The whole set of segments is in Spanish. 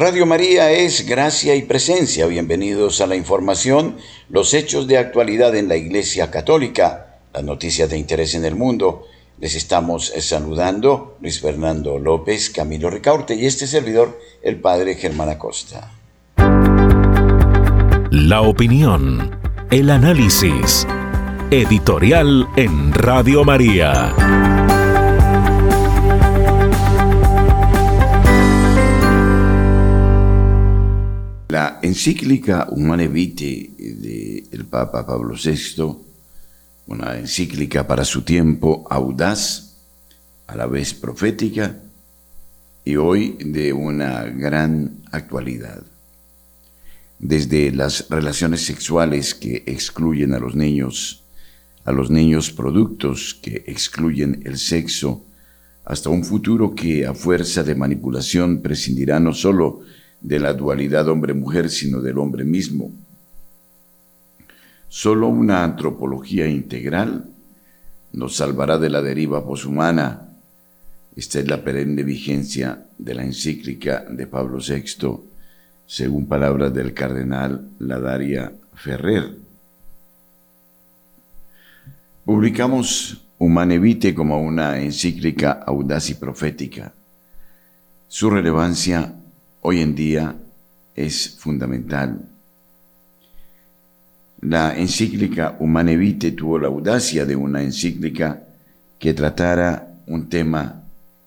Radio María es gracia y presencia. Bienvenidos a la información, los hechos de actualidad en la Iglesia Católica, las noticias de interés en el mundo. Les estamos saludando Luis Fernando López, Camilo Ricaurte y este servidor, el Padre Germán Acosta. La opinión, el análisis, editorial en Radio María. La encíclica Humane Vitae del Papa Pablo VI, una encíclica para su tiempo audaz, a la vez profética y hoy de una gran actualidad. Desde las relaciones sexuales que excluyen a los niños, a los niños productos que excluyen el sexo, hasta un futuro que a fuerza de manipulación prescindirá no solo de la dualidad hombre-mujer, sino del hombre mismo. Solo una antropología integral nos salvará de la deriva poshumana. Esta es la perenne vigencia de la encíclica de Pablo VI, según palabras del cardenal Ladaria Ferrer. Publicamos Humane Vitae como una encíclica audaz y profética. Su relevancia hoy en día es fundamental. La encíclica Humane Vitae tuvo la audacia de una encíclica que tratara un tema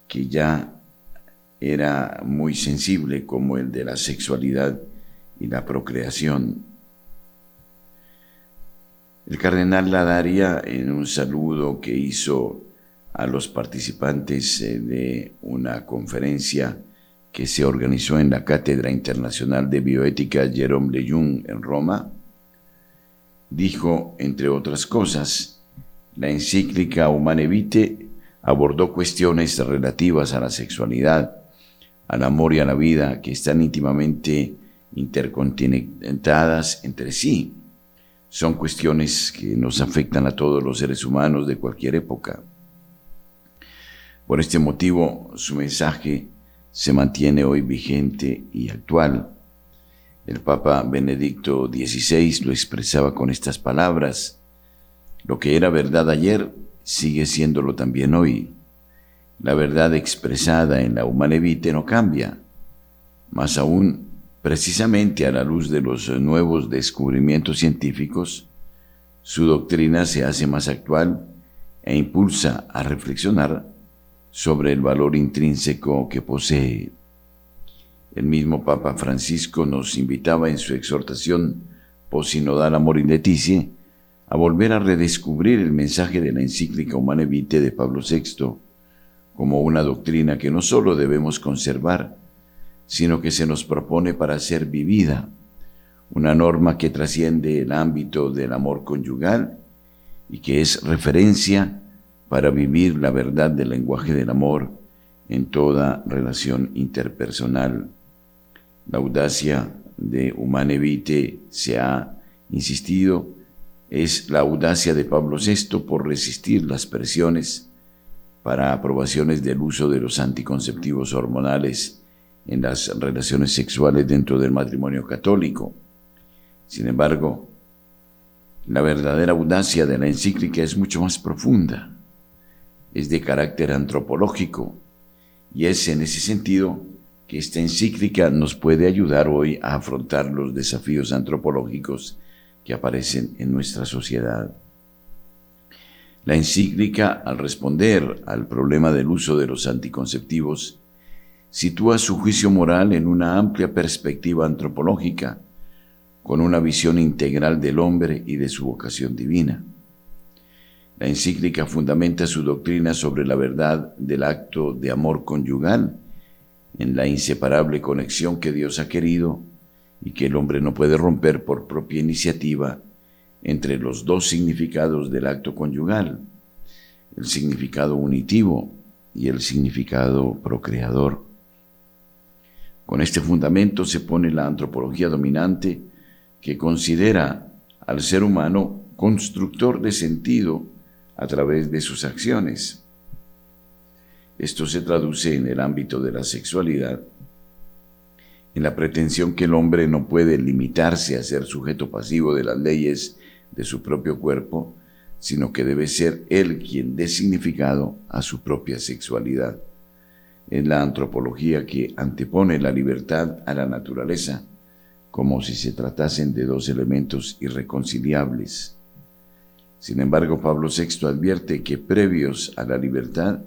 que ya era muy sensible como el de la sexualidad y la procreación. El cardenal la daría en un saludo que hizo a los participantes eh, de una conferencia que se organizó en la Cátedra Internacional de Bioética Jerome Lejeune en Roma, dijo, entre otras cosas, la encíclica Humane Vitae abordó cuestiones relativas a la sexualidad, al amor y a la vida que están íntimamente intercontinentadas entre sí. Son cuestiones que nos afectan a todos los seres humanos de cualquier época. Por este motivo, su mensaje se mantiene hoy vigente y actual. El Papa Benedicto XVI lo expresaba con estas palabras. Lo que era verdad ayer sigue siéndolo también hoy. La verdad expresada en la Humane no cambia. Más aún, precisamente a la luz de los nuevos descubrimientos científicos, su doctrina se hace más actual e impulsa a reflexionar sobre el valor intrínseco que posee. El mismo Papa Francisco nos invitaba en su exhortación posinodal Amor y Leticia a volver a redescubrir el mensaje de la encíclica Humane Vitae de Pablo VI como una doctrina que no solo debemos conservar, sino que se nos propone para ser vivida, una norma que trasciende el ámbito del amor conyugal y que es referencia para vivir la verdad del lenguaje del amor en toda relación interpersonal. La audacia de Humane Vitae se ha insistido es la audacia de Pablo VI por resistir las presiones para aprobaciones del uso de los anticonceptivos hormonales en las relaciones sexuales dentro del matrimonio católico. Sin embargo, la verdadera audacia de la encíclica es mucho más profunda es de carácter antropológico y es en ese sentido que esta encíclica nos puede ayudar hoy a afrontar los desafíos antropológicos que aparecen en nuestra sociedad. La encíclica, al responder al problema del uso de los anticonceptivos, sitúa su juicio moral en una amplia perspectiva antropológica, con una visión integral del hombre y de su vocación divina. La encíclica fundamenta su doctrina sobre la verdad del acto de amor conyugal, en la inseparable conexión que Dios ha querido y que el hombre no puede romper por propia iniciativa entre los dos significados del acto conyugal, el significado unitivo y el significado procreador. Con este fundamento se pone la antropología dominante que considera al ser humano constructor de sentido a través de sus acciones. Esto se traduce en el ámbito de la sexualidad en la pretensión que el hombre no puede limitarse a ser sujeto pasivo de las leyes de su propio cuerpo, sino que debe ser él quien dé significado a su propia sexualidad. Es la antropología que antepone la libertad a la naturaleza, como si se tratasen de dos elementos irreconciliables. Sin embargo, Pablo VI advierte que previos a la libertad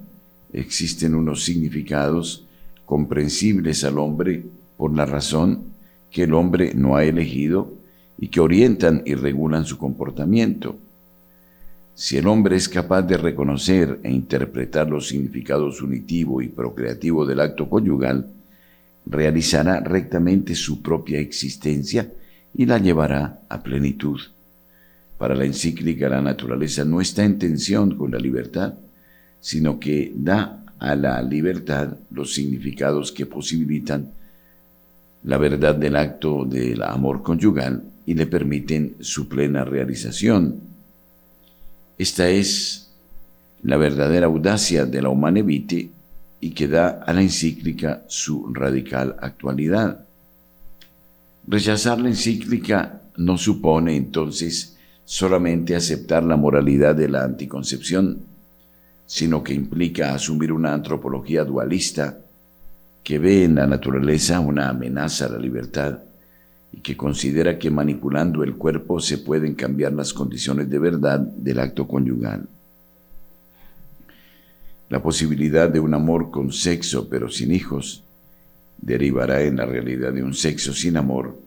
existen unos significados comprensibles al hombre por la razón que el hombre no ha elegido y que orientan y regulan su comportamiento. Si el hombre es capaz de reconocer e interpretar los significados unitivo y procreativo del acto conyugal, realizará rectamente su propia existencia y la llevará a plenitud. Para la encíclica la naturaleza no está en tensión con la libertad, sino que da a la libertad los significados que posibilitan la verdad del acto del amor conyugal y le permiten su plena realización. Esta es la verdadera audacia de la humana vitae y que da a la encíclica su radical actualidad. Rechazar la encíclica no supone entonces solamente aceptar la moralidad de la anticoncepción, sino que implica asumir una antropología dualista que ve en la naturaleza una amenaza a la libertad y que considera que manipulando el cuerpo se pueden cambiar las condiciones de verdad del acto conyugal. La posibilidad de un amor con sexo pero sin hijos derivará en la realidad de un sexo sin amor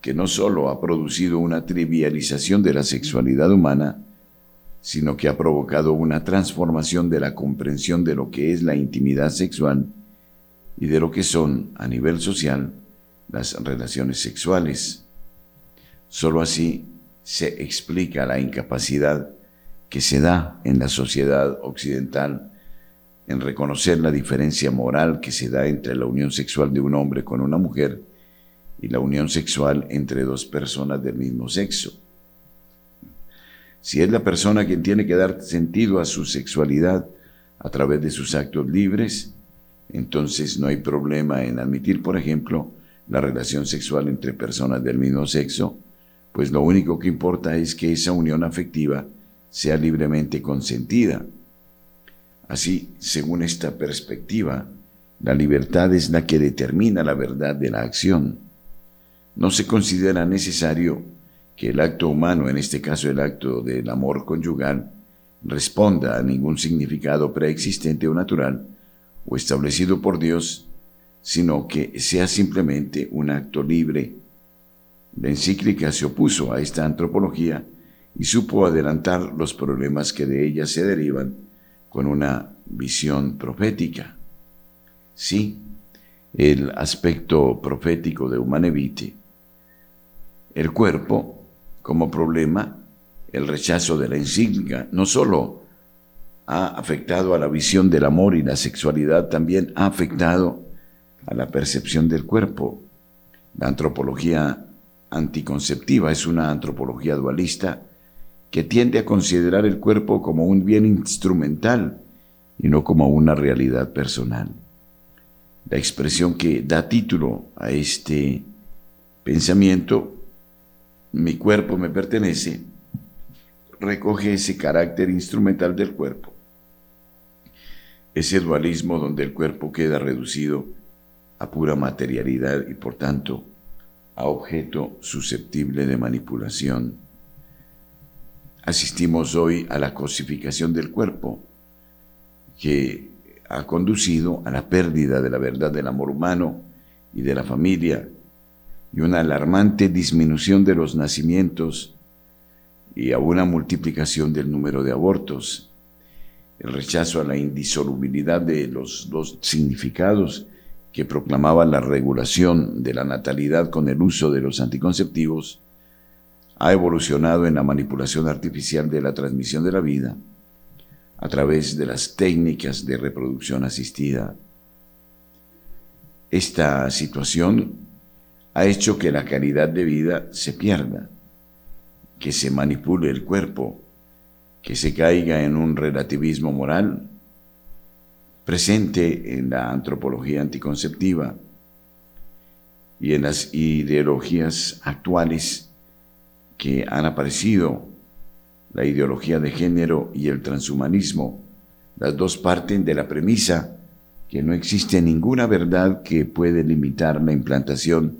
que no solo ha producido una trivialización de la sexualidad humana, sino que ha provocado una transformación de la comprensión de lo que es la intimidad sexual y de lo que son a nivel social las relaciones sexuales. Solo así se explica la incapacidad que se da en la sociedad occidental en reconocer la diferencia moral que se da entre la unión sexual de un hombre con una mujer y la unión sexual entre dos personas del mismo sexo. Si es la persona quien tiene que dar sentido a su sexualidad a través de sus actos libres, entonces no hay problema en admitir, por ejemplo, la relación sexual entre personas del mismo sexo, pues lo único que importa es que esa unión afectiva sea libremente consentida. Así, según esta perspectiva, la libertad es la que determina la verdad de la acción. No se considera necesario que el acto humano, en este caso el acto del amor conyugal, responda a ningún significado preexistente o natural, o establecido por Dios, sino que sea simplemente un acto libre. La encíclica se opuso a esta antropología y supo adelantar los problemas que de ella se derivan con una visión profética. Sí, el aspecto profético de Humanevite, el cuerpo como problema, el rechazo de la encíclica, no solo ha afectado a la visión del amor y la sexualidad, también ha afectado a la percepción del cuerpo. La antropología anticonceptiva es una antropología dualista que tiende a considerar el cuerpo como un bien instrumental y no como una realidad personal. La expresión que da título a este pensamiento, mi cuerpo me pertenece, recoge ese carácter instrumental del cuerpo ese dualismo donde el cuerpo queda reducido a pura materialidad y por tanto a objeto susceptible de manipulación. Asistimos hoy a la cosificación del cuerpo que ha conducido a la pérdida de la verdad del amor humano y de la familia y una alarmante disminución de los nacimientos y a una multiplicación del número de abortos el rechazo a la indisolubilidad de los dos significados que proclamaba la regulación de la natalidad con el uso de los anticonceptivos, ha evolucionado en la manipulación artificial de la transmisión de la vida a través de las técnicas de reproducción asistida. Esta situación ha hecho que la calidad de vida se pierda, que se manipule el cuerpo que se caiga en un relativismo moral presente en la antropología anticonceptiva y en las ideologías actuales que han aparecido, la ideología de género y el transhumanismo, las dos parten de la premisa que no existe ninguna verdad que puede limitar la implantación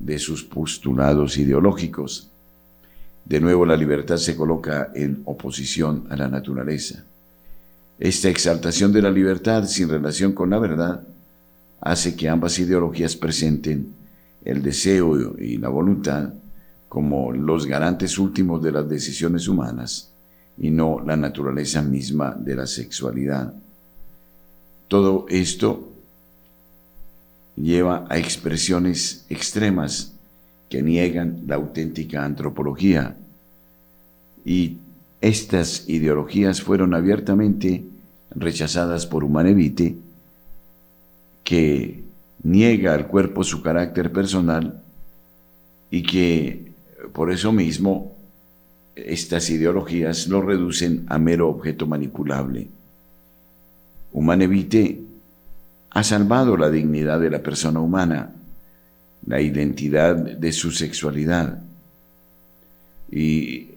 de sus postulados ideológicos. De nuevo la libertad se coloca en oposición a la naturaleza. Esta exaltación de la libertad sin relación con la verdad hace que ambas ideologías presenten el deseo y la voluntad como los garantes últimos de las decisiones humanas y no la naturaleza misma de la sexualidad. Todo esto lleva a expresiones extremas que niegan la auténtica antropología y estas ideologías fueron abiertamente rechazadas por Humanevite, que niega al cuerpo su carácter personal y que por eso mismo estas ideologías lo reducen a mero objeto manipulable. Humanevite ha salvado la dignidad de la persona humana, la identidad de su sexualidad y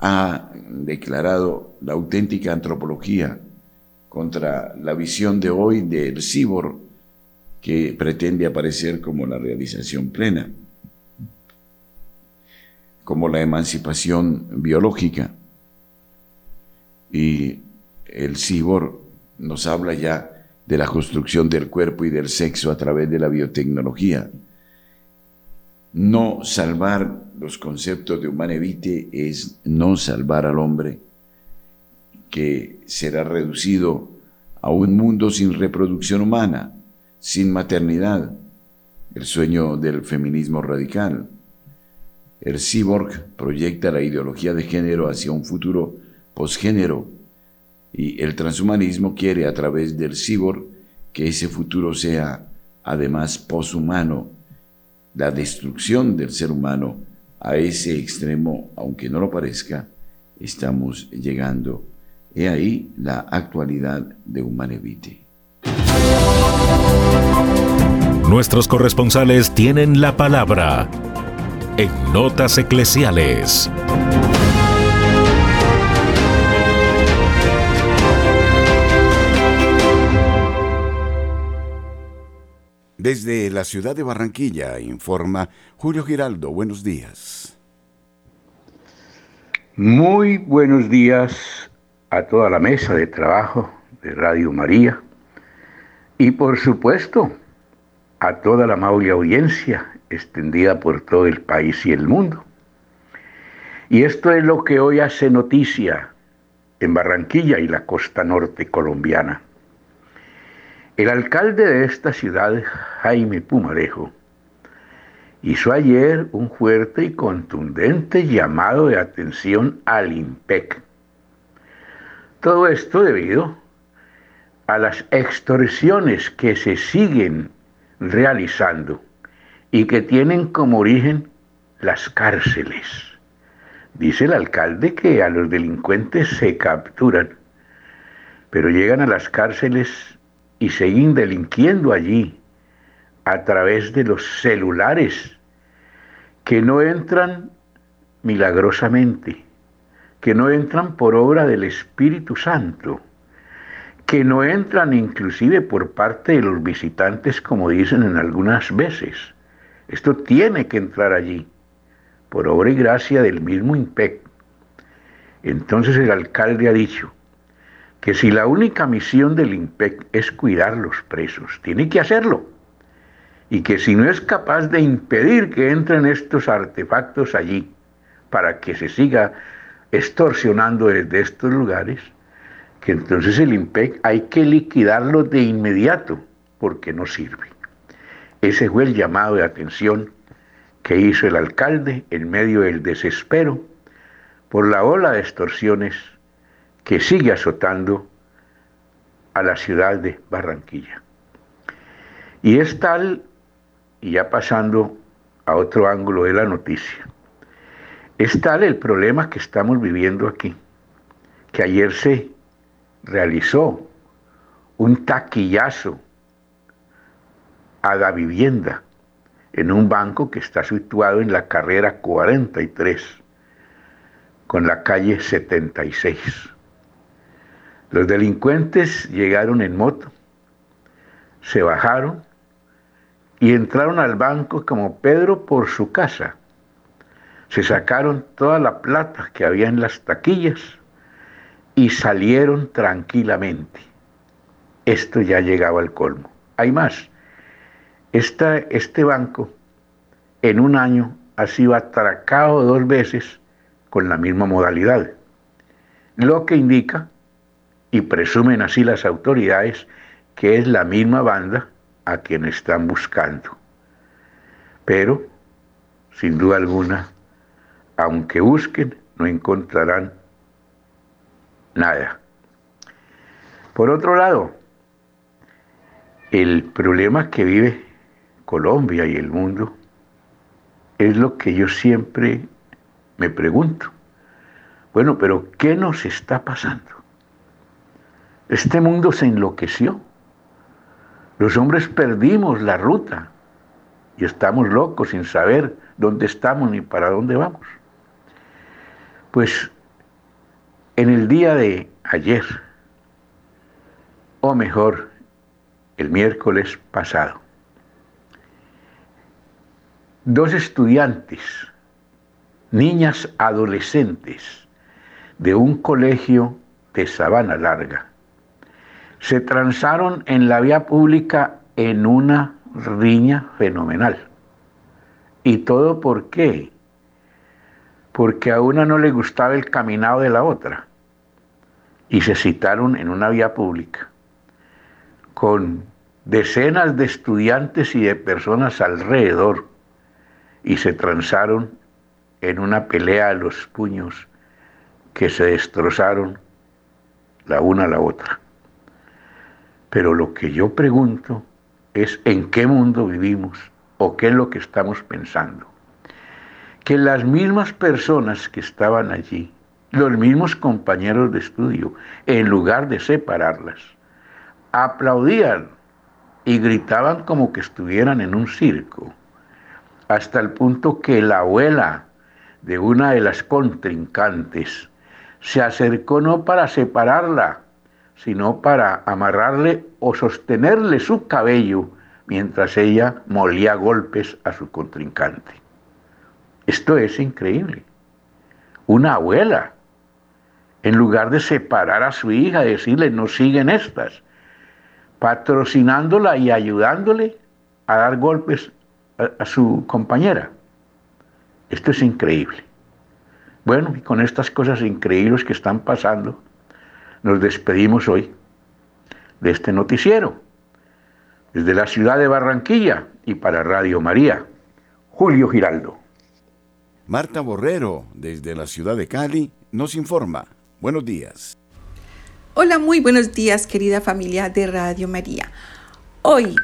ha declarado la auténtica antropología contra la visión de hoy del cibor que pretende aparecer como la realización plena, como la emancipación biológica. Y el cibor nos habla ya de la construcción del cuerpo y del sexo a través de la biotecnología. No salvar los conceptos de Humanevite es no salvar al hombre, que será reducido a un mundo sin reproducción humana, sin maternidad, el sueño del feminismo radical. El cyborg proyecta la ideología de género hacia un futuro posgénero y el transhumanismo quiere a través del cyborg que ese futuro sea además poshumano, la destrucción del ser humano a ese extremo, aunque no lo parezca, estamos llegando. He ahí la actualidad de Humanevite. Nuestros corresponsales tienen la palabra en Notas Eclesiales. Desde la ciudad de Barranquilla informa Julio Giraldo. Buenos días. Muy buenos días a toda la mesa de trabajo de Radio María y por supuesto a toda la amable audiencia extendida por todo el país y el mundo. Y esto es lo que hoy hace noticia en Barranquilla y la costa norte colombiana. El alcalde de esta ciudad, Jaime Pumarejo, hizo ayer un fuerte y contundente llamado de atención al IMPEC. Todo esto debido a las extorsiones que se siguen realizando y que tienen como origen las cárceles. Dice el alcalde que a los delincuentes se capturan, pero llegan a las cárceles y siguen delinquiendo allí a través de los celulares que no entran milagrosamente, que no entran por obra del Espíritu Santo, que no entran inclusive por parte de los visitantes, como dicen en algunas veces. Esto tiene que entrar allí, por obra y gracia del mismo IMPEC. Entonces el alcalde ha dicho que si la única misión del IMPEC es cuidar los presos, tiene que hacerlo. Y que si no es capaz de impedir que entren estos artefactos allí para que se siga extorsionando desde estos lugares, que entonces el IMPEC hay que liquidarlo de inmediato porque no sirve. Ese fue el llamado de atención que hizo el alcalde en medio del desespero por la ola de extorsiones que sigue azotando a la ciudad de Barranquilla. Y es tal, y ya pasando a otro ángulo de la noticia, es tal el problema que estamos viviendo aquí, que ayer se realizó un taquillazo a la vivienda en un banco que está situado en la carrera 43 con la calle 76. Los delincuentes llegaron en moto, se bajaron y entraron al banco como Pedro por su casa. Se sacaron toda la plata que había en las taquillas y salieron tranquilamente. Esto ya llegaba al colmo. Hay más. este banco en un año ha sido atracado dos veces con la misma modalidad, lo que indica, y presumen así las autoridades, que es la misma banda a quien están buscando. Pero, sin duda alguna, aunque busquen, no encontrarán nada. Por otro lado, el problema que vive Colombia y el mundo es lo que yo siempre me pregunto. Bueno, pero ¿qué nos está pasando? Este mundo se enloqueció. Los hombres perdimos la ruta y estamos locos sin saber dónde estamos ni para dónde vamos. Pues en el día de ayer, o mejor, el miércoles pasado, dos estudiantes, niñas adolescentes de un colegio de Sabana Larga, se transaron en la vía pública en una riña fenomenal. ¿Y todo por qué? Porque a una no le gustaba el caminado de la otra y se citaron en una vía pública con decenas de estudiantes y de personas alrededor y se transaron en una pelea a los puños que se destrozaron la una a la otra. Pero lo que yo pregunto es en qué mundo vivimos o qué es lo que estamos pensando. Que las mismas personas que estaban allí los mismos compañeros de estudio, en lugar de separarlas, aplaudían y gritaban como que estuvieran en un circo, hasta el punto que la abuela de una de las contrincantes se acercó no para separarla, sino para amarrarle o sostenerle su cabello mientras ella molía golpes a su contrincante. Esto es increíble. Una abuela en lugar de separar a su hija, decirle, no siguen estas, patrocinándola y ayudándole a dar golpes a, su compañera. Esto es increíble. Bueno, y con estas cosas increíbles que están pasando, nos despedimos hoy de este noticiero. Desde la ciudad de Barranquilla y para Radio María, Julio Giraldo. Marta Borrero, desde la ciudad de Cali, nos informa. Buenos días. Hola, muy buenos días, querida familia de Radio María. Hoy,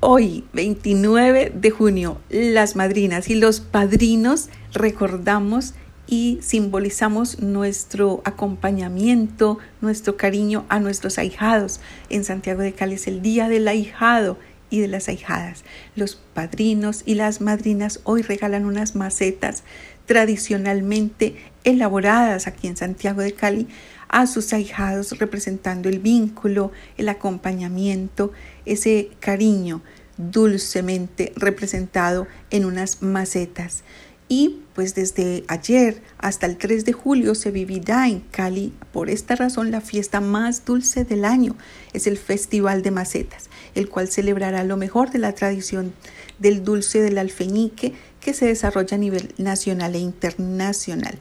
hoy, 29 de junio, las madrinas y los padrinos recordamos y simbolizamos nuestro acompañamiento, nuestro cariño a nuestros ahijados. En Santiago de Cali es el Día del Ahijado y de las ahijadas. Los padrinos y las madrinas hoy regalan unas macetas tradicionalmente elaboradas aquí en Santiago de Cali a sus ahijados representando el vínculo, el acompañamiento, ese cariño dulcemente representado en unas macetas. Y pues desde ayer hasta el 3 de julio se vivirá en Cali, por esta razón, la fiesta más dulce del año. Es el Festival de Macetas, el cual celebrará lo mejor de la tradición del dulce del alfeñique que se desarrolla a nivel nacional e internacional.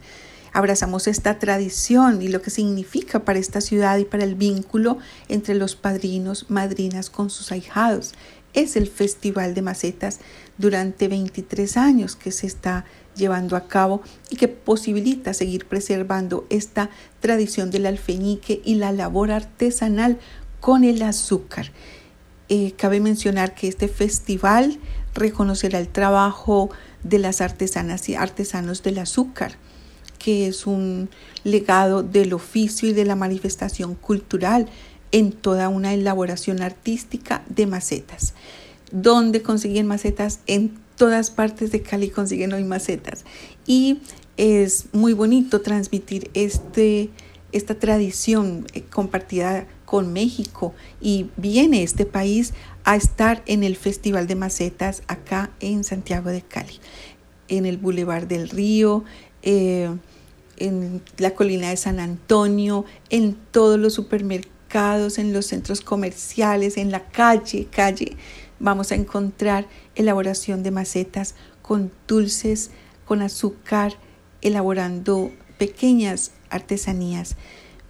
Abrazamos esta tradición y lo que significa para esta ciudad y para el vínculo entre los padrinos, madrinas con sus ahijados. Es el Festival de Macetas durante 23 años que se está llevando a cabo y que posibilita seguir preservando esta tradición del alfeñique y la labor artesanal con el azúcar. Eh, cabe mencionar que este festival reconocerá el trabajo de las artesanas y artesanos del azúcar, que es un legado del oficio y de la manifestación cultural en toda una elaboración artística de macetas, donde consiguen macetas en todas partes de Cali consiguen hoy macetas. Y es muy bonito transmitir este, esta tradición eh, compartida con México y viene este país a estar en el Festival de Macetas acá en Santiago de Cali, en el Boulevard del Río, eh, en la colina de San Antonio, en todos los supermercados, en los centros comerciales, en la calle, calle, vamos a encontrar elaboración de macetas con dulces, con azúcar, elaborando pequeñas artesanías.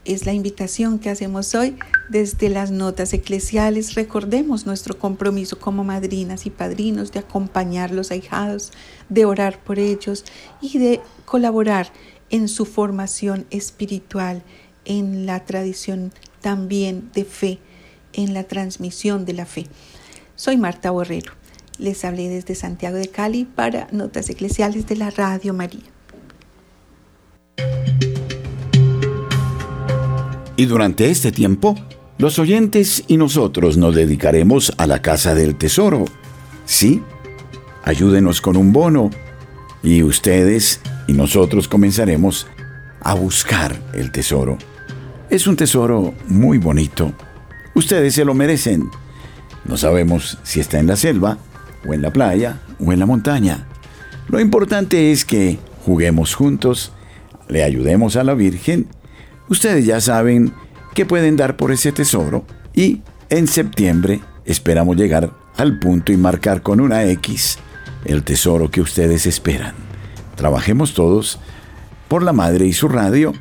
Es la invitación que hacemos hoy desde las notas eclesiales. Recordemos nuestro compromiso como madrinas y padrinos de acompañar los ahijados, de orar por ellos y de colaborar en su formación espiritual, en la tradición también de fe, en la transmisión de la fe. Soy Marta Borrero. Les hablé desde Santiago de Cali para Notas Eclesiales de la Radio María. Y durante este tiempo, los oyentes y nosotros nos dedicaremos a la Casa del Tesoro. Sí, ayúdenos con un bono y ustedes y nosotros comenzaremos a buscar el tesoro. Es un tesoro muy bonito. Ustedes se lo merecen. No sabemos si está en la selva, o en la playa, o en la montaña. Lo importante es que juguemos juntos, le ayudemos a la Virgen. Ustedes ya saben que pueden dar por ese tesoro y en septiembre esperamos llegar al punto y marcar con una X el tesoro que ustedes esperan. Trabajemos todos por la madre y su radio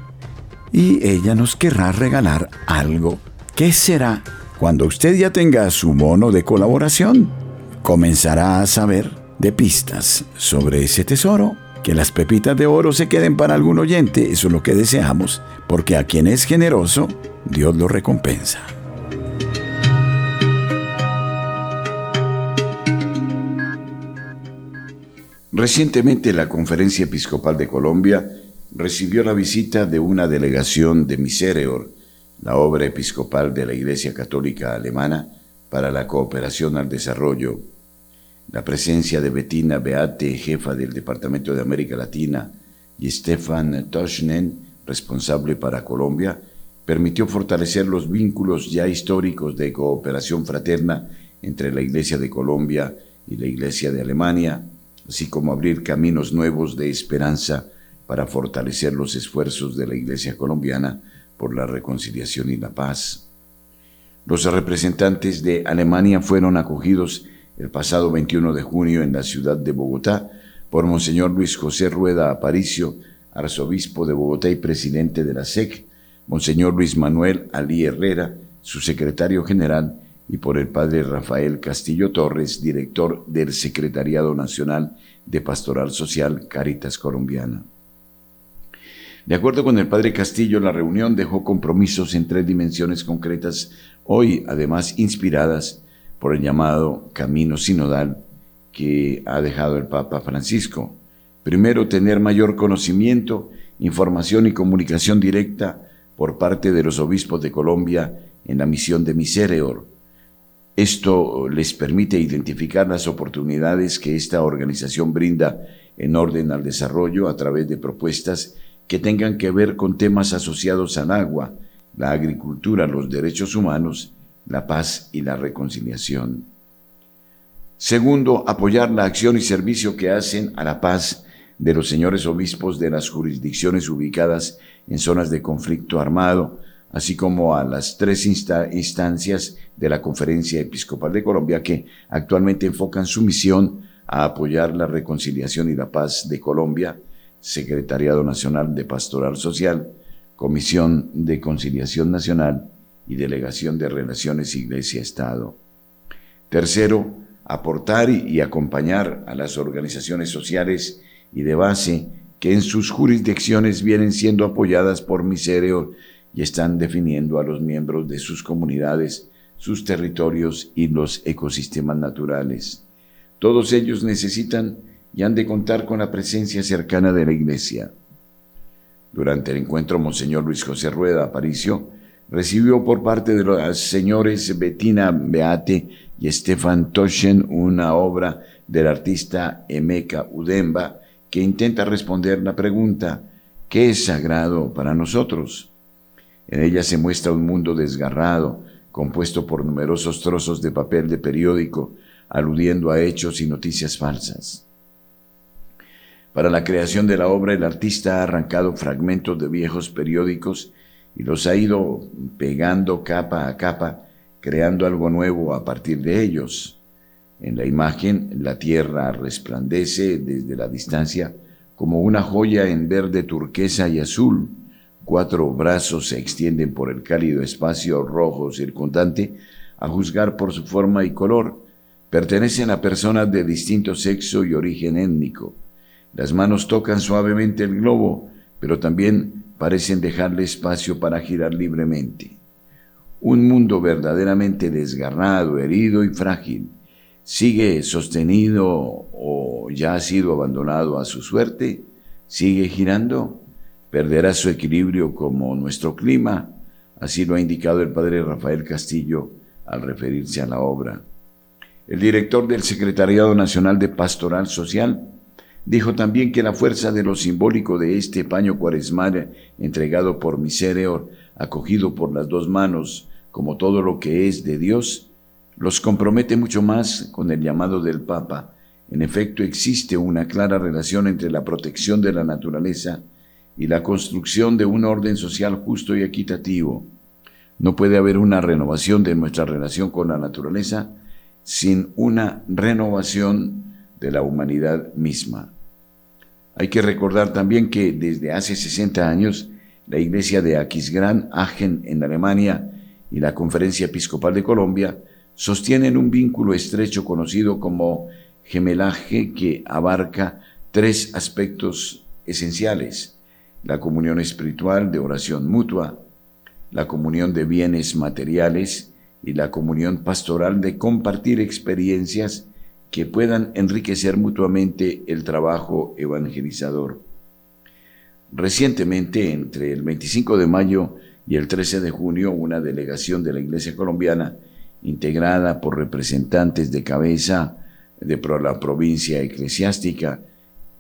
y ella nos querrá regalar algo. ¿Qué será? Cuando usted ya tenga su mono de colaboración, comenzará a saber de pistas sobre ese tesoro. Que las pepitas de oro se queden para algún oyente, eso es lo que deseamos, porque a quien es generoso, Dios lo recompensa. Recientemente la Conferencia Episcopal de Colombia recibió la visita de una delegación de Misereor, la obra episcopal de la Iglesia Católica Alemana para la cooperación al desarrollo. La presencia de Bettina Beate, jefa del Departamento de América Latina, y Stefan Toschnen, responsable para Colombia, permitió fortalecer los vínculos ya históricos de cooperación fraterna entre la Iglesia de Colombia y la Iglesia de Alemania, así como abrir caminos nuevos de esperanza para fortalecer los esfuerzos de la Iglesia colombiana por la reconciliación y la paz. Los representantes de Alemania fueron acogidos el pasado 21 de junio en la ciudad de Bogotá por Monseñor Luis José Rueda Aparicio, arzobispo de Bogotá y presidente de la SEC, Monseñor Luis Manuel Ali Herrera, su secretario general, y por el padre Rafael Castillo Torres, director del Secretariado Nacional de Pastoral Social Caritas Colombiana. De acuerdo con el padre Castillo, la reunión dejó compromisos en tres dimensiones concretas, hoy además inspiradas por el llamado camino sinodal que ha dejado el Papa Francisco. Primero, tener mayor conocimiento, información y comunicación directa por parte de los obispos de Colombia en la misión de Misereor, esto les permite identificar las oportunidades que esta organización brinda en orden al desarrollo a través de propuestas que tengan que ver con temas asociados al agua, la agricultura, los derechos humanos, la paz y la reconciliación. Segundo, apoyar la acción y servicio que hacen a la paz de los señores obispos de las jurisdicciones ubicadas en zonas de conflicto armado, así como a las tres instancias de la Conferencia Episcopal de Colombia que actualmente enfocan su misión a apoyar la reconciliación y la paz de Colombia, Secretariado Nacional de Pastoral Social, Comisión de Conciliación Nacional y Delegación de Relaciones Iglesia-Estado. Tercero, aportar y acompañar a las organizaciones sociales y de base que en sus jurisdicciones vienen siendo apoyadas por Miserio y están definiendo a los miembros de sus comunidades, sus territorios y los ecosistemas naturales. Todos ellos necesitan y han de contar con la presencia cercana de la Iglesia. Durante el encuentro, Monseñor Luis José Rueda Aparicio recibió por parte de los señores Bettina Beate y Stefan Toschen una obra del artista Emeka Udemba, que intenta responder la pregunta, ¿qué es sagrado para nosotros? En ella se muestra un mundo desgarrado, compuesto por numerosos trozos de papel de periódico, aludiendo a hechos y noticias falsas. Para la creación de la obra, el artista ha arrancado fragmentos de viejos periódicos y los ha ido pegando capa a capa, creando algo nuevo a partir de ellos. En la imagen, la tierra resplandece desde la distancia como una joya en verde turquesa y azul. Cuatro brazos se extienden por el cálido espacio rojo circundante, a juzgar por su forma y color. Pertenecen a personas de distinto sexo y origen étnico. Las manos tocan suavemente el globo, pero también parecen dejarle espacio para girar libremente. Un mundo verdaderamente desgarrado, herido y frágil, sigue sostenido o ya ha sido abandonado a su suerte, sigue girando, perderá su equilibrio como nuestro clima, así lo ha indicado el padre Rafael Castillo al referirse a la obra. El director del Secretariado Nacional de Pastoral Social dijo también que la fuerza de lo simbólico de este paño cuaresmal entregado por Misereo, acogido por las dos manos, como todo lo que es de Dios, los compromete mucho más con el llamado del Papa. En efecto, existe una clara relación entre la protección de la naturaleza y la construcción de un orden social justo y equitativo. No puede haber una renovación de nuestra relación con la naturaleza sin una renovación de la humanidad misma. Hay que recordar también que desde hace 60 años la iglesia de Aquisgrán, Agen en Alemania y la Conferencia Episcopal de Colombia sostienen un vínculo estrecho conocido como gemelaje que abarca tres aspectos esenciales, la comunión espiritual de oración mutua, la comunión de bienes materiales y la comunión pastoral de compartir experiencias que puedan enriquecer mutuamente el trabajo evangelizador. Recientemente, entre el 25 de mayo y el 13 de junio, una delegación de la Iglesia colombiana, integrada por representantes de cabeza de la provincia eclesiástica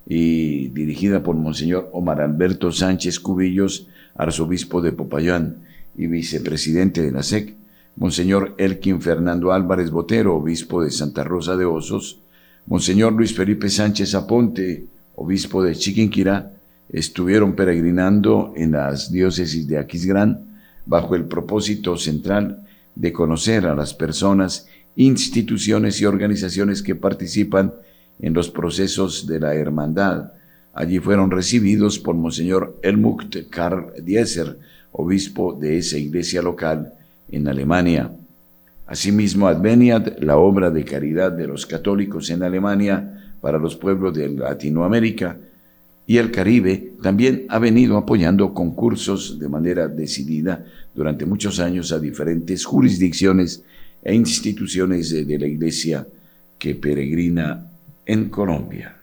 y dirigida por Monseñor Omar Alberto Sánchez Cubillos, arzobispo de Popayán y vicepresidente de la SEC, Monseñor Elkin Fernando Álvarez Botero, obispo de Santa Rosa de Osos, Monseñor Luis Felipe Sánchez Aponte, obispo de Chiquinquirá, estuvieron peregrinando en las diócesis de Aquisgrán bajo el propósito central de conocer a las personas, instituciones y organizaciones que participan en los procesos de la hermandad. Allí fueron recibidos por Monseñor Elmucht Karl Dieser, obispo de esa iglesia local, en Alemania. Asimismo, Adveniat, la obra de caridad de los católicos en Alemania para los pueblos de Latinoamérica y el Caribe, también ha venido apoyando concursos de manera decidida durante muchos años a diferentes jurisdicciones e instituciones de la Iglesia que peregrina en Colombia.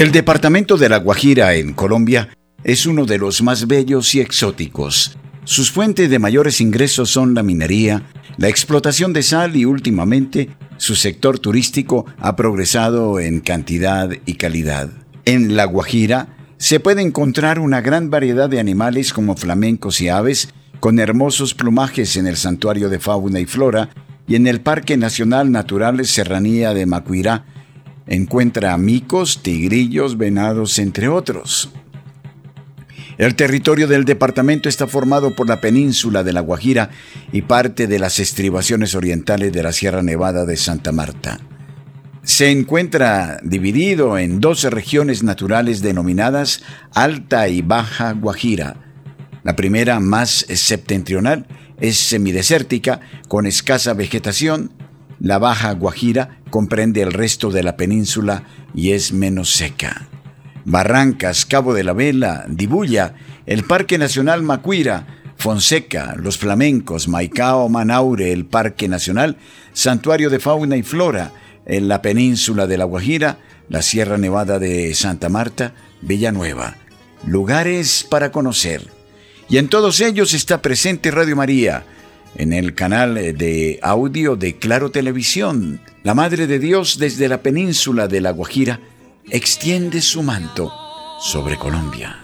El departamento de La Guajira en Colombia es uno de los más bellos y exóticos. Sus fuentes de mayores ingresos son la minería, la explotación de sal y últimamente su sector turístico ha progresado en cantidad y calidad. En La Guajira se puede encontrar una gran variedad de animales como flamencos y aves, con hermosos plumajes en el Santuario de Fauna y Flora y en el Parque Nacional Natural Serranía de Macuirá, encuentra micos, tigrillos, venados, entre otros. El territorio del departamento está formado por la península de La Guajira y parte de las estribaciones orientales de la Sierra Nevada de Santa Marta. Se encuentra dividido en 12 regiones naturales denominadas Alta y Baja Guajira. La primera, más septentrional, es semidesértica, con escasa vegetación. La Baja Guajira comprende el resto de la península y es menos seca. Barrancas, Cabo de la Vela, Dibuya, el Parque Nacional Macuira, Fonseca, los flamencos, Maicao, Manaure, el Parque Nacional, Santuario de Fauna y Flora, en la península de La Guajira, la Sierra Nevada de Santa Marta, Villanueva. Lugares para conocer. Y en todos ellos está presente Radio María, en el canal de audio de Claro Televisión. La Madre de Dios desde la península de La Guajira extiende su manto sobre Colombia.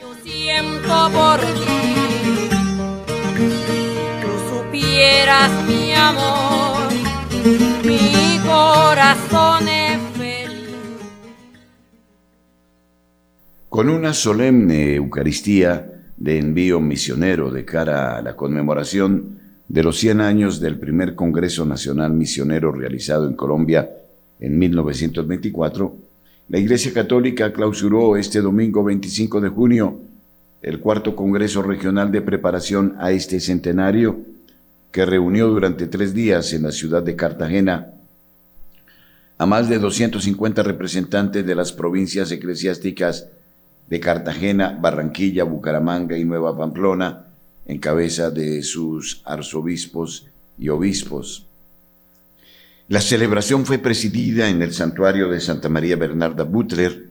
Yo siento por ti, tú supieras mi amor, mi corazón es feliz. Con una solemne Eucaristía de envío misionero de cara a la conmemoración de los 100 años del primer Congreso Nacional Misionero realizado en Colombia en 1924, la Iglesia Católica clausuró este domingo 25 de junio el cuarto Congreso Regional de Preparación a este centenario, que reunió durante tres días en la ciudad de Cartagena a más de 250 representantes de las provincias eclesiásticas de Cartagena, Barranquilla, Bucaramanga y Nueva Pamplona, en cabeza de sus arzobispos y obispos. La celebración fue presidida en el santuario de Santa María Bernarda Butler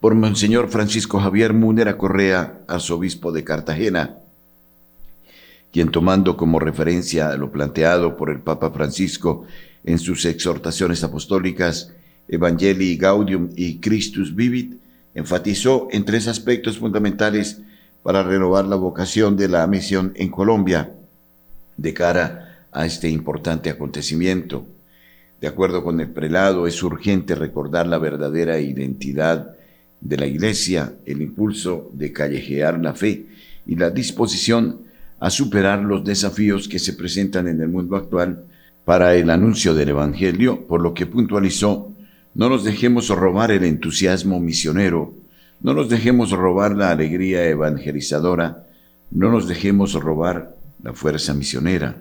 por Monseñor Francisco Javier Múnera Correa, arzobispo de Cartagena, quien tomando como referencia lo planteado por el Papa Francisco en sus exhortaciones apostólicas Evangelii Gaudium y Christus Vivit, enfatizó en tres aspectos fundamentales para renovar la vocación de la misión en Colombia de cara a este importante acontecimiento. De acuerdo con el prelado, es urgente recordar la verdadera identidad de la Iglesia, el impulso de callejear la fe y la disposición a superar los desafíos que se presentan en el mundo actual para el anuncio del Evangelio, por lo que puntualizó, no nos dejemos robar el entusiasmo misionero, no nos dejemos robar la alegría evangelizadora, no nos dejemos robar la fuerza misionera.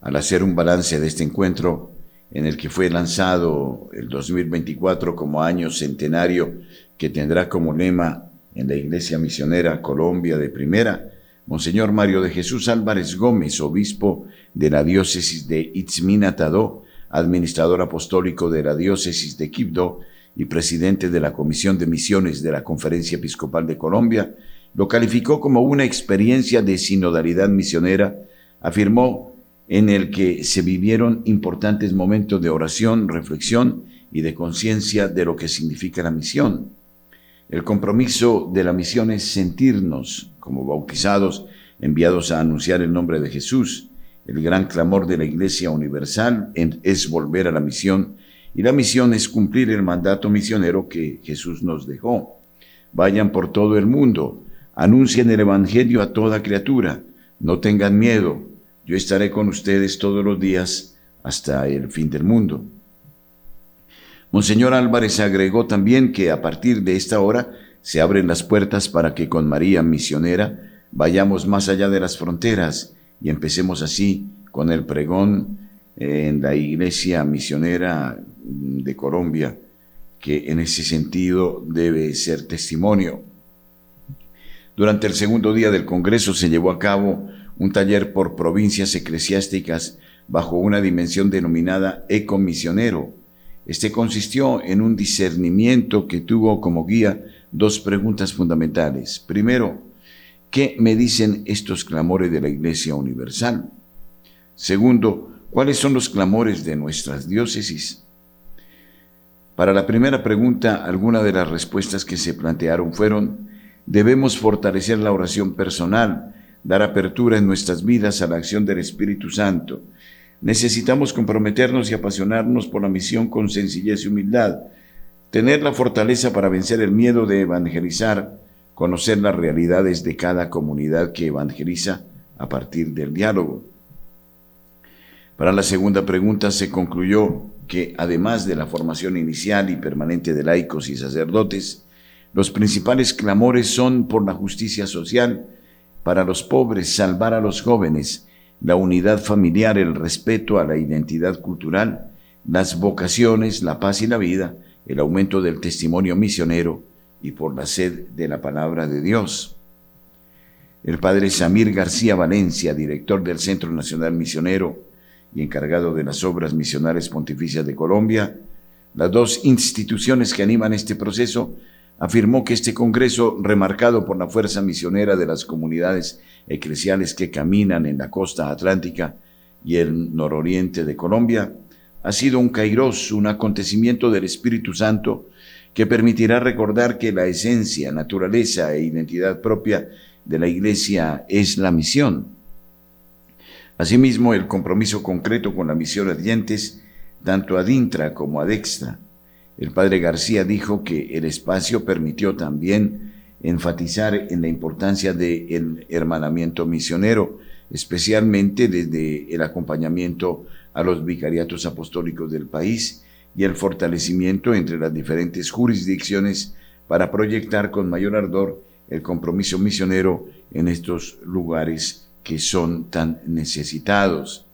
Al hacer un balance de este encuentro, en el que fue lanzado el 2024 como año centenario que tendrá como lema en la Iglesia Misionera Colombia de Primera, Monseñor Mario de Jesús Álvarez Gómez, obispo de la diócesis de Itzminatadó, administrador apostólico de la diócesis de Quibdó, y presidente de la Comisión de Misiones de la Conferencia Episcopal de Colombia, lo calificó como una experiencia de sinodalidad misionera, afirmó en el que se vivieron importantes momentos de oración, reflexión y de conciencia de lo que significa la misión. El compromiso de la misión es sentirnos como bautizados, enviados a anunciar el nombre de Jesús. El gran clamor de la Iglesia Universal es volver a la misión y la misión es cumplir el mandato misionero que Jesús nos dejó. Vayan por todo el mundo, anuncien el Evangelio a toda criatura, no tengan miedo, yo estaré con ustedes todos los días hasta el fin del mundo. Monseñor Álvarez agregó también que a partir de esta hora se abren las puertas para que con María misionera vayamos más allá de las fronteras y empecemos así con el pregón en la iglesia misionera de Colombia, que en ese sentido debe ser testimonio. Durante el segundo día del Congreso se llevó a cabo un taller por provincias eclesiásticas bajo una dimensión denominada ecomisionero. Este consistió en un discernimiento que tuvo como guía dos preguntas fundamentales. Primero, ¿qué me dicen estos clamores de la Iglesia Universal? Segundo, ¿cuáles son los clamores de nuestras diócesis? Para la primera pregunta, algunas de las respuestas que se plantearon fueron, debemos fortalecer la oración personal, dar apertura en nuestras vidas a la acción del Espíritu Santo. Necesitamos comprometernos y apasionarnos por la misión con sencillez y humildad, tener la fortaleza para vencer el miedo de evangelizar, conocer las realidades de cada comunidad que evangeliza a partir del diálogo. Para la segunda pregunta se concluyó que además de la formación inicial y permanente de laicos y sacerdotes, los principales clamores son por la justicia social, para los pobres, salvar a los jóvenes, la unidad familiar, el respeto a la identidad cultural, las vocaciones, la paz y la vida, el aumento del testimonio misionero y por la sed de la palabra de Dios. el padre Samir García Valencia, director del Centro Nacional Misionero y encargado de las obras misionales pontificias de Colombia, las dos instituciones que animan este proceso, afirmó que este Congreso, remarcado por la fuerza misionera de las comunidades eclesiales que caminan en la costa atlántica y el nororiente de Colombia, ha sido un kairos, un acontecimiento del Espíritu Santo que permitirá recordar que la esencia, naturaleza e identidad propia de la Iglesia es la misión. Asimismo, el compromiso concreto con la misión ardientes, tanto ad intra como ad extra. El padre García dijo que el espacio permitió también enfatizar en la importancia del hermanamiento misionero, especialmente desde el acompañamiento a los vicariatos apostólicos del país y el fortalecimiento entre las diferentes jurisdicciones para proyectar con mayor ardor el compromiso misionero en estos lugares que son tan necesitados.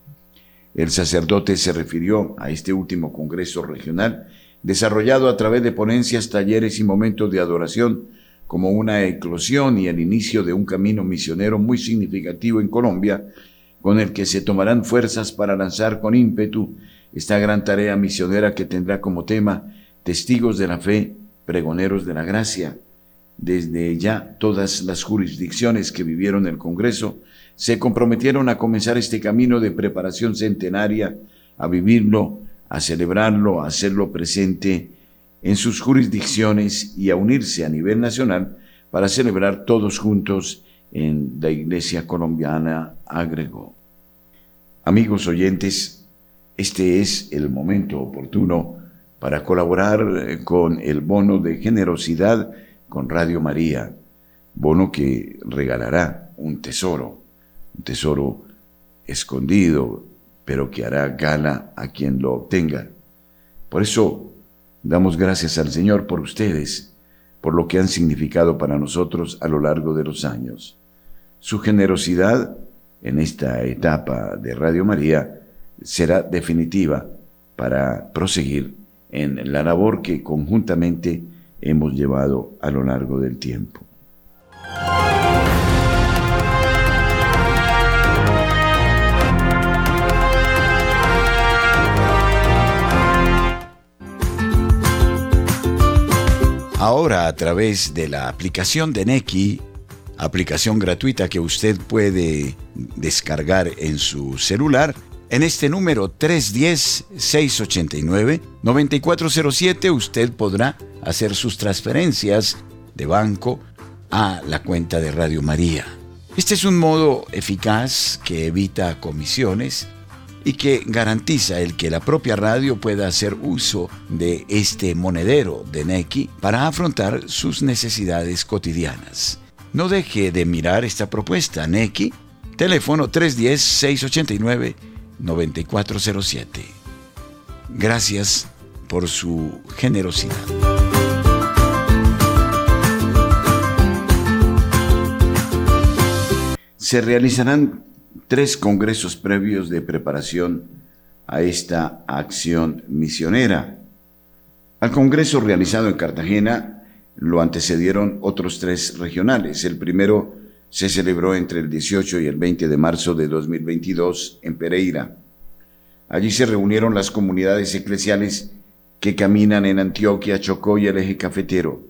El sacerdote se refirió a este último Congreso Regional, desarrollado a través de ponencias, talleres y momentos de adoración, como una eclosión y el inicio de un camino misionero muy significativo en Colombia, con el que se tomarán fuerzas para lanzar con ímpetu esta gran tarea misionera que tendrá como tema testigos de la fe, pregoneros de la gracia. Desde ya todas las jurisdicciones que vivieron el Congreso se comprometieron a comenzar este camino de preparación centenaria, a vivirlo, a celebrarlo, a hacerlo presente en sus jurisdicciones y a unirse a nivel nacional para celebrar todos juntos en la Iglesia colombiana, agregó. Amigos oyentes, este es el momento oportuno para colaborar eh, con el bono de generosidad con Radio María, bono que regalará un tesoro, un tesoro escondido, pero que hará gala a quien lo obtenga. Por eso damos gracias al Señor por ustedes, por lo que han significado para nosotros a lo largo de los años. Su generosidad en esta etapa de Radio María será definitiva para proseguir en la labor que conjuntamente hemos llevado a lo largo del tiempo. Ahora a través de la aplicación de Neki, aplicación gratuita que usted puede descargar en su celular, en este número 310-689-9407 usted podrá hacer sus transferencias de banco a la cuenta de Radio María. Este es un modo eficaz que evita comisiones y que garantiza el que la propia radio pueda hacer uso de este monedero de Neki para afrontar sus necesidades cotidianas. No deje de mirar esta propuesta, Neki, teléfono 310-689 9407. Gracias por su generosidad. Se realizarán tres congresos previos de preparación a esta acción misionera. Al congreso realizado en Cartagena lo antecedieron otros tres regionales. El primero se celebró entre el 18 y el 20 de marzo de 2022 en Pereira. Allí se reunieron las comunidades eclesiales que caminan en Antioquia, Chocó y el eje cafetero.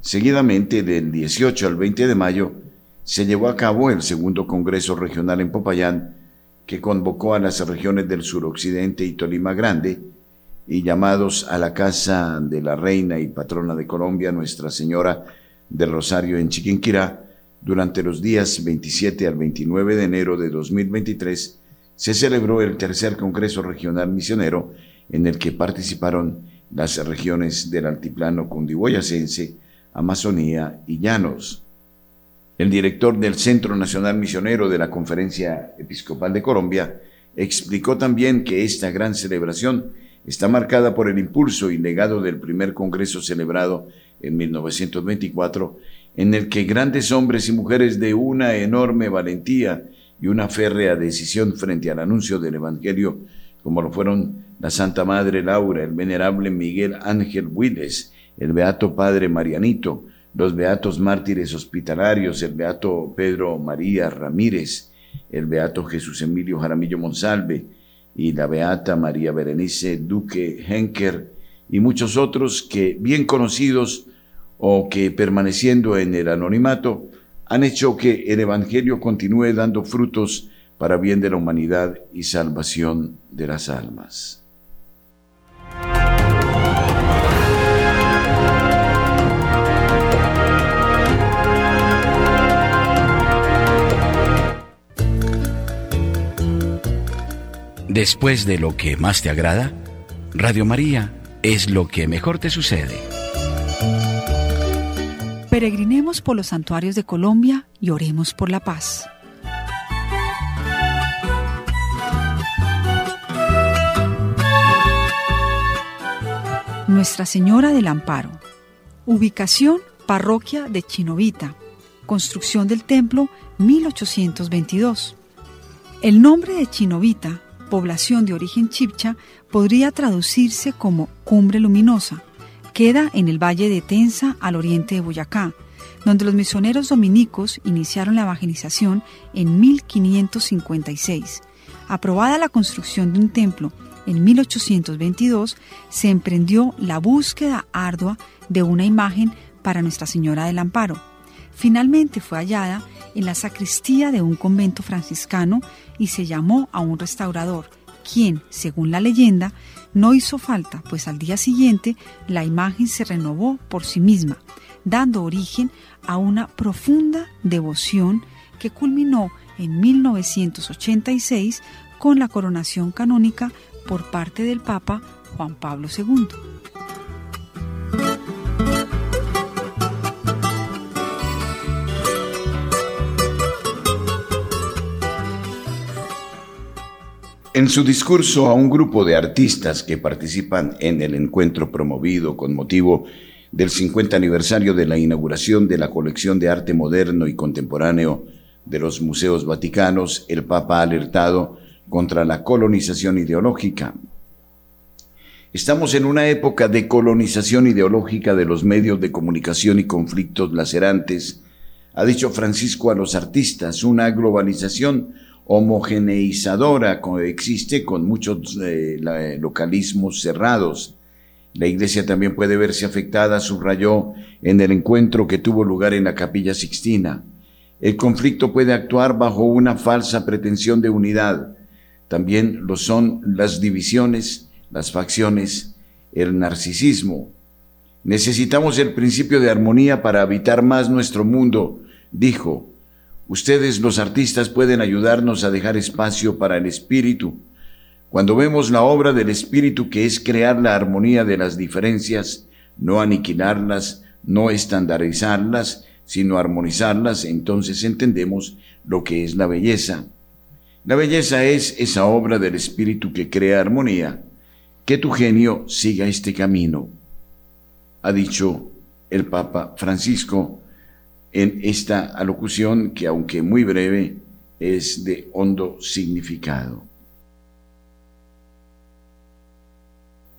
Seguidamente, del 18 al 20 de mayo, se llevó a cabo el segundo Congreso Regional en Popayán, que convocó a las regiones del suroccidente y Tolima Grande, y llamados a la Casa de la Reina y Patrona de Colombia, Nuestra Señora del Rosario en Chiquinquirá, durante los días 27 al 29 de enero de 2023 se celebró el tercer Congreso Regional Misionero en el que participaron las regiones del Altiplano Cundiboyacense, Amazonía y Llanos. El director del Centro Nacional Misionero de la Conferencia Episcopal de Colombia explicó también que esta gran celebración está marcada por el impulso y legado del primer Congreso celebrado en 1924 en el que grandes hombres y mujeres de una enorme valentía y una férrea decisión frente al anuncio del Evangelio, como lo fueron la Santa Madre Laura, el venerable Miguel Ángel Willes, el Beato Padre Marianito, los beatos mártires hospitalarios, el beato Pedro María Ramírez, el beato Jesús Emilio Jaramillo Monsalve y la beata María Berenice Duque Henker y muchos otros que bien conocidos o que permaneciendo en el anonimato han hecho que el Evangelio continúe dando frutos para bien de la humanidad y salvación de las almas. Después de lo que más te agrada, Radio María es lo que mejor te sucede. Peregrinemos por los santuarios de Colombia y oremos por la paz. Nuestra Señora del Amparo. Ubicación Parroquia de Chinovita. Construcción del templo 1822. El nombre de Chinovita población de origen chipcha, podría traducirse como Cumbre Luminosa. Queda en el valle de Tensa, al oriente de Boyacá, donde los misioneros dominicos iniciaron la evangelización en 1556. Aprobada la construcción de un templo en 1822, se emprendió la búsqueda ardua de una imagen para Nuestra Señora del Amparo. Finalmente fue hallada en la sacristía de un convento franciscano y se llamó a un restaurador, quien, según la leyenda, no hizo falta, pues al día siguiente la imagen se renovó por sí misma, dando origen a una profunda devoción que culminó en 1986 con la coronación canónica por parte del Papa Juan Pablo II. En su discurso a un grupo de artistas que participan en el encuentro promovido con motivo del 50 aniversario de la inauguración de la colección de arte moderno y contemporáneo de los museos vaticanos, el Papa ha alertado contra la colonización ideológica. Estamos en una época de colonización ideológica de los medios de comunicación y conflictos lacerantes, ha dicho Francisco a los artistas, una globalización homogeneizadora existe con muchos eh, localismos cerrados. La iglesia también puede verse afectada, subrayó, en el encuentro que tuvo lugar en la capilla Sixtina. El conflicto puede actuar bajo una falsa pretensión de unidad. También lo son las divisiones, las facciones, el narcisismo. Necesitamos el principio de armonía para habitar más nuestro mundo, dijo Ustedes los artistas pueden ayudarnos a dejar espacio para el espíritu. Cuando vemos la obra del espíritu que es crear la armonía de las diferencias, no aniquilarlas, no estandarizarlas, sino armonizarlas, entonces entendemos lo que es la belleza. La belleza es esa obra del espíritu que crea armonía. Que tu genio siga este camino, ha dicho el Papa Francisco en esta alocución que aunque muy breve es de hondo significado.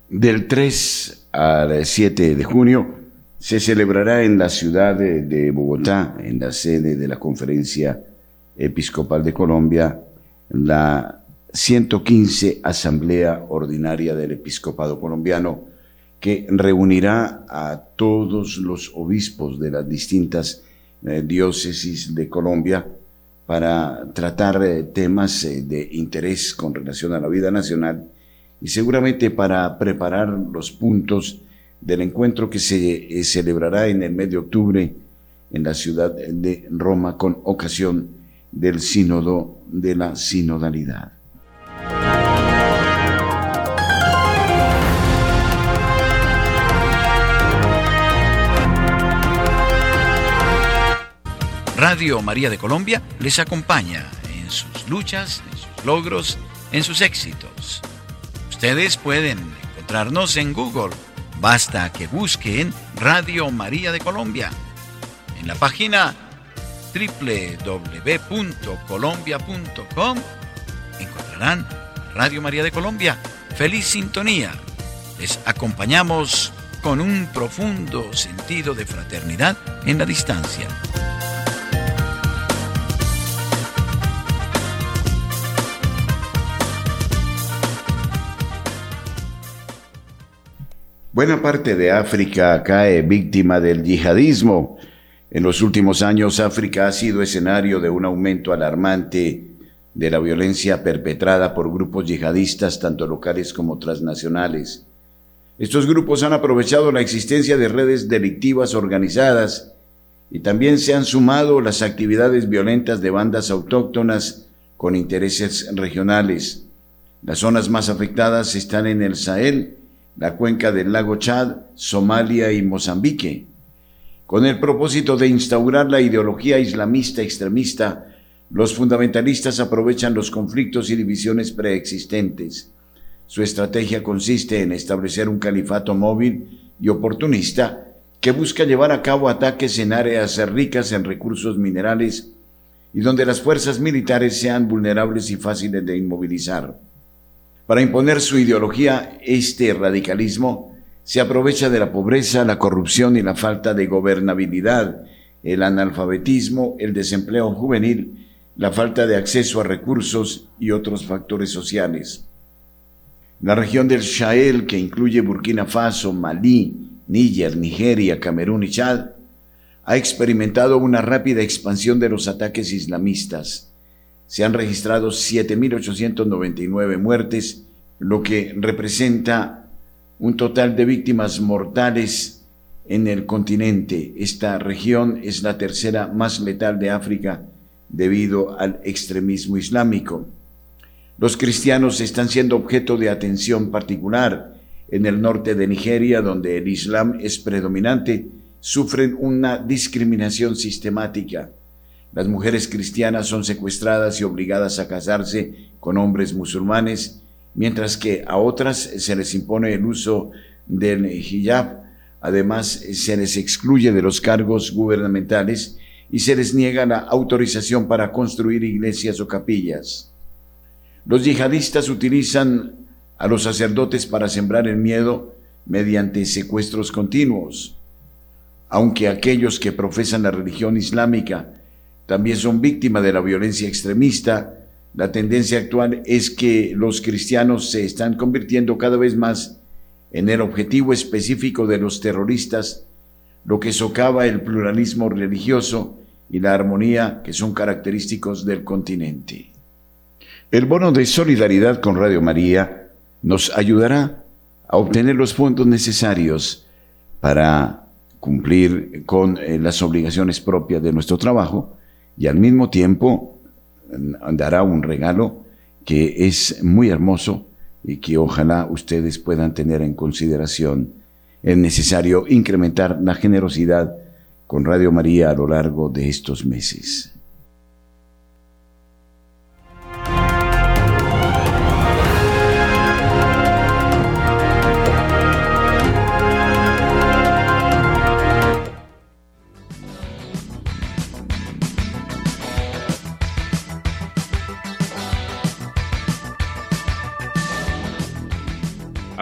Del 3 al 7 de junio se celebrará en la ciudad de, Bogotá, en la sede de la Conferencia Episcopal de Colombia, la 115 Asamblea Ordinaria del Episcopado Colombiano, que reunirá a todos los obispos de las distintas eh, diócesis de Colombia para tratar eh, temas eh, de interés con relación a la vida nacional y seguramente para preparar los puntos del encuentro que se celebrará en el mes de octubre en la ciudad de Roma con ocasión del sínodo de la sinodalidad. Radio María de Colombia les acompaña en sus luchas, en sus logros, en sus éxitos. Ustedes pueden encontrarnos en Google. Basta que busquen Radio María de Colombia. En la página www.colombia.com encontrarán Radio María de Colombia. Feliz sintonía. Les acompañamos con un profundo sentido de fraternidad en la distancia. Buena parte de África cae víctima del yihadismo. En los últimos años África ha sido escenario de un aumento alarmante de la violencia perpetrada por grupos yihadistas tanto locales como transnacionales. Estos grupos han aprovechado la existencia de redes delictivas organizadas y también se han sumado las actividades violentas de bandas autóctonas con intereses regionales. Las zonas más afectadas están en el Sahel, la cuenca del lago Chad, Somalia y Mozambique. Con el propósito de instaurar la ideología islamista extremista, los fundamentalistas aprovechan los conflictos y divisiones preexistentes. Su estrategia consiste en establecer un califato móvil y oportunista que busca llevar a cabo ataques en áreas ricas en recursos minerales y donde las fuerzas militares sean vulnerables y fáciles de inmovilizar. Para imponer su ideología, este radicalismo se aprovecha de la pobreza, la corrupción y la falta de gobernabilidad, el analfabetismo, el desempleo juvenil, la falta de acceso a recursos y otros factores sociales. La región del Sahel, que incluye Burkina Faso, Malí, Níger, Nigeria, Camerún y Chad, ha experimentado una rápida expansión de los ataques islamistas se han registrado 7.899 muertes, lo que representa un total de víctimas mortales en el continente. Esta región es la tercera más letal de África debido al extremismo islámico. Los cristianos están siendo objeto de atención particular. En el norte de Nigeria, donde el Islam es predominante, sufren una discriminación sistemática. Las mujeres cristianas son secuestradas y obligadas a casarse con hombres musulmanes, mientras que a otras se les impone el uso del hijab. Además, se les excluye de los cargos gubernamentales y se les niega la autorización para construir iglesias o capillas. Los yihadistas utilizan a los sacerdotes para sembrar el miedo mediante secuestros continuos. Aunque aquellos que profesan la religión islámica también son víctimas de la violencia extremista. La tendencia actual es que los cristianos se están convirtiendo cada vez más en el objetivo específico de los terroristas, lo que socava el pluralismo religioso y la armonía que son característicos del continente. El bono de solidaridad con Radio María nos ayudará a obtener los fondos necesarios para cumplir con eh, las obligaciones propias de nuestro trabajo y al mismo tiempo dará un regalo que es muy hermoso y que ojalá ustedes puedan tener en consideración. Es necesario incrementar la generosidad con Radio María a lo largo de estos meses.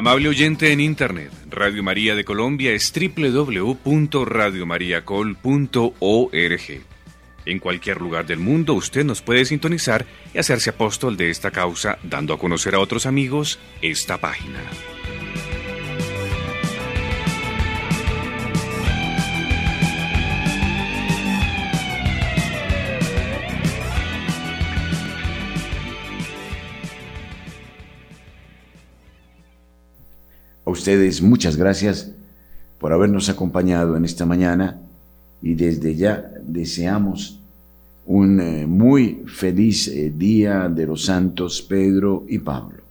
Amable oyente en Internet, Radio María de Colombia es www.radiomariacol.org. En cualquier lugar del mundo usted nos puede sintonizar y hacerse apóstol de esta causa dando a conocer a otros amigos esta página. A ustedes muchas gracias por habernos acompañado en esta mañana y desde ya deseamos un eh, muy feliz eh, día de los santos Pedro y Pablo.